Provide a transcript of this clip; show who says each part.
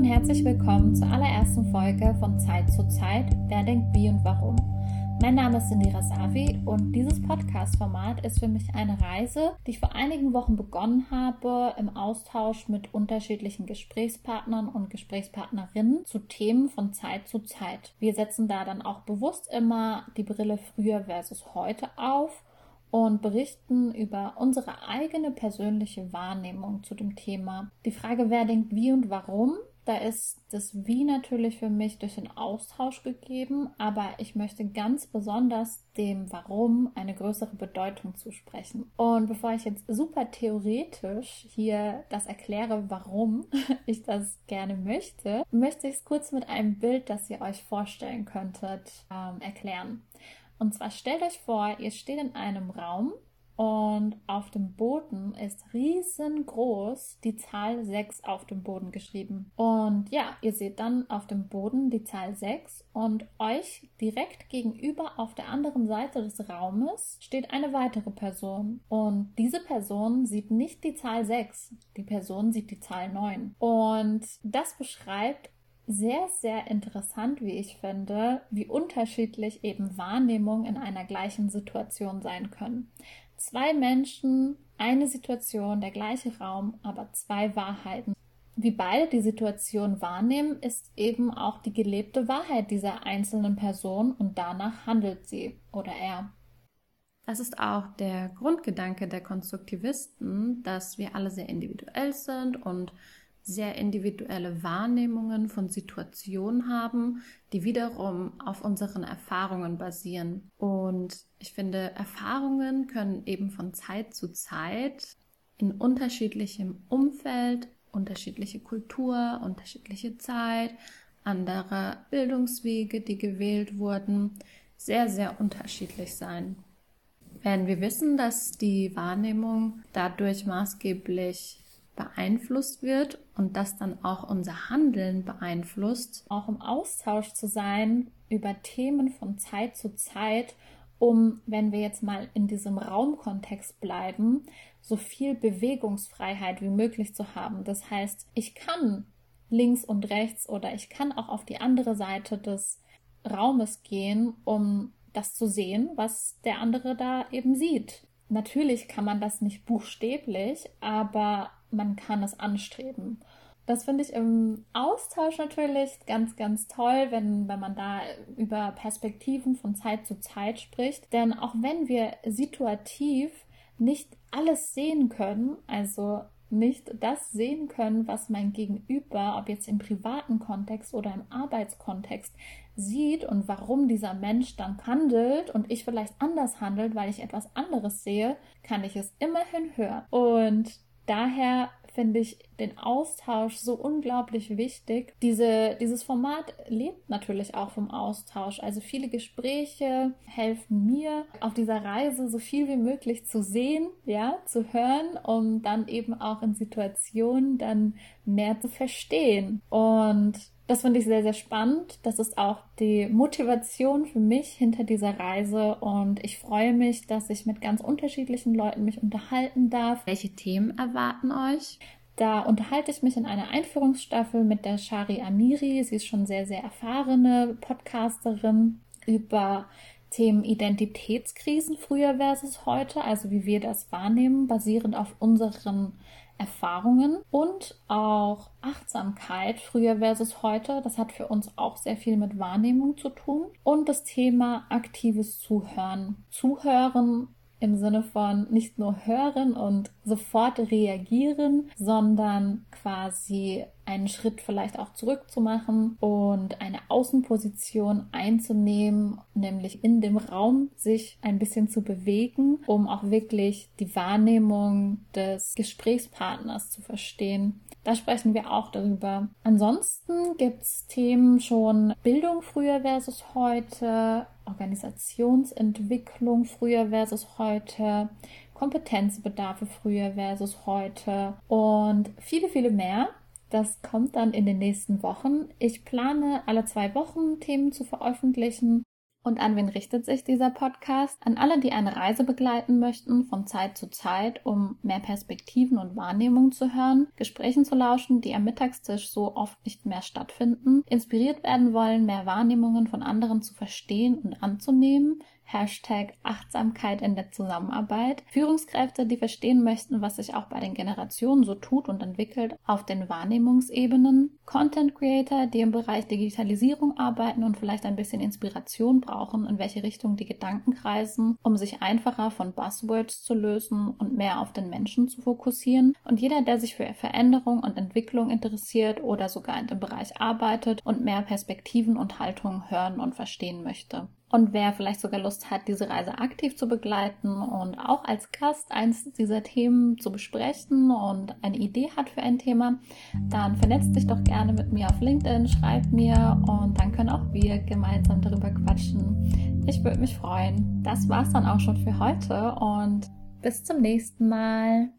Speaker 1: und herzlich willkommen zur allerersten Folge von Zeit zu Zeit. Wer denkt wie und warum? Mein Name ist Indira Savi und dieses Podcast-Format ist für mich eine Reise, die ich vor einigen Wochen begonnen habe im Austausch mit unterschiedlichen Gesprächspartnern und Gesprächspartnerinnen zu Themen von Zeit zu Zeit. Wir setzen da dann auch bewusst immer die Brille früher versus heute auf und berichten über unsere eigene persönliche Wahrnehmung zu dem Thema. Die Frage, wer denkt wie und warum, da ist das Wie natürlich für mich durch den Austausch gegeben, aber ich möchte ganz besonders dem Warum eine größere Bedeutung zusprechen. Und bevor ich jetzt super theoretisch hier das erkläre, warum ich das gerne möchte, möchte ich es kurz mit einem Bild, das ihr euch vorstellen könntet, ähm, erklären. Und zwar stellt euch vor, ihr steht in einem Raum und auf dem Boden ist riesengroß die Zahl 6 auf dem Boden geschrieben. Und ja, ihr seht dann auf dem Boden die Zahl 6 und euch direkt gegenüber auf der anderen Seite des Raumes steht eine weitere Person. Und diese Person sieht nicht die Zahl 6, die Person sieht die Zahl 9. Und das beschreibt sehr, sehr interessant, wie ich finde, wie unterschiedlich eben Wahrnehmungen in einer gleichen Situation sein können. Zwei Menschen, eine Situation, der gleiche Raum, aber zwei Wahrheiten. Wie beide die Situation wahrnehmen, ist eben auch die gelebte Wahrheit dieser einzelnen Person und danach handelt sie oder er. Das ist auch der Grundgedanke der Konstruktivisten, dass wir alle sehr individuell sind und sehr individuelle Wahrnehmungen von Situationen haben, die wiederum auf unseren Erfahrungen basieren. Und ich finde, Erfahrungen können eben von Zeit zu Zeit in unterschiedlichem Umfeld, unterschiedliche Kultur, unterschiedliche Zeit, andere Bildungswege, die gewählt wurden, sehr, sehr unterschiedlich sein. Wenn wir wissen, dass die Wahrnehmung dadurch maßgeblich beeinflusst wird und das dann auch unser Handeln beeinflusst, auch im Austausch zu sein über Themen von Zeit zu Zeit, um, wenn wir jetzt mal in diesem Raumkontext bleiben, so viel Bewegungsfreiheit wie möglich zu haben. Das heißt, ich kann links und rechts oder ich kann auch auf die andere Seite des Raumes gehen, um das zu sehen, was der andere da eben sieht. Natürlich kann man das nicht buchstäblich, aber man kann es anstreben. Das finde ich im Austausch natürlich ganz, ganz toll, wenn, wenn man da über Perspektiven von Zeit zu Zeit spricht. Denn auch wenn wir situativ nicht alles sehen können, also nicht das sehen können, was mein Gegenüber, ob jetzt im privaten Kontext oder im Arbeitskontext, sieht und warum dieser Mensch dann handelt und ich vielleicht anders handelt, weil ich etwas anderes sehe, kann ich es immerhin hören. Und daher finde ich den Austausch so unglaublich wichtig. Diese, dieses Format lebt natürlich auch vom Austausch. Also viele Gespräche helfen mir auf dieser Reise so viel wie möglich zu sehen, ja, zu hören, um dann eben auch in Situationen dann mehr zu verstehen. Und das finde ich sehr, sehr spannend. Das ist auch die Motivation für mich hinter dieser Reise und ich freue mich, dass ich mit ganz unterschiedlichen Leuten mich unterhalten darf. Welche Themen erwarten euch? Da unterhalte ich mich in einer Einführungsstaffel mit der Shari Amiri. Sie ist schon sehr, sehr erfahrene Podcasterin über Themen Identitätskrisen früher versus heute, also wie wir das wahrnehmen, basierend auf unseren Erfahrungen und auch Achtsamkeit früher versus heute. Das hat für uns auch sehr viel mit Wahrnehmung zu tun. Und das Thema aktives Zuhören. Zuhören im Sinne von nicht nur hören und sofort reagieren, sondern quasi einen Schritt vielleicht auch zurückzumachen und eine Außenposition einzunehmen, nämlich in dem Raum sich ein bisschen zu bewegen, um auch wirklich die Wahrnehmung des Gesprächspartners zu verstehen. Da sprechen wir auch darüber. Ansonsten gibt's Themen schon Bildung früher versus heute, Organisationsentwicklung früher versus heute, Kompetenzbedarfe früher versus heute und viele, viele mehr. Das kommt dann in den nächsten Wochen. Ich plane alle zwei Wochen Themen zu veröffentlichen Und an wen richtet sich dieser Podcast? An alle, die eine Reise begleiten möchten, von Zeit zu Zeit, um mehr Perspektiven und Wahrnehmungen zu hören, Gesprächen zu lauschen, die am Mittagstisch so oft nicht mehr stattfinden, inspiriert werden wollen, mehr Wahrnehmungen von anderen zu verstehen und anzunehmen, Hashtag Achtsamkeit in der Zusammenarbeit. Führungskräfte, die verstehen möchten, was sich auch bei den Generationen so tut und entwickelt auf den Wahrnehmungsebenen. Content Creator, die im Bereich Digitalisierung arbeiten und vielleicht ein bisschen Inspiration brauchen, in welche Richtung die Gedanken kreisen, um sich einfacher von Buzzwords zu lösen und mehr auf den Menschen zu fokussieren. Und jeder, der sich für Veränderung und Entwicklung interessiert oder sogar in dem Bereich arbeitet und mehr Perspektiven und Haltungen hören und verstehen möchte. Und wer vielleicht sogar Lust hat, diese Reise aktiv zu begleiten und auch als Gast eins dieser Themen zu besprechen und eine Idee hat für ein Thema, dann vernetzt dich doch gerne mit mir auf LinkedIn, schreib mir und dann können auch wir gemeinsam darüber quatschen. Ich würde mich freuen. Das war's dann auch schon für heute und bis zum nächsten Mal.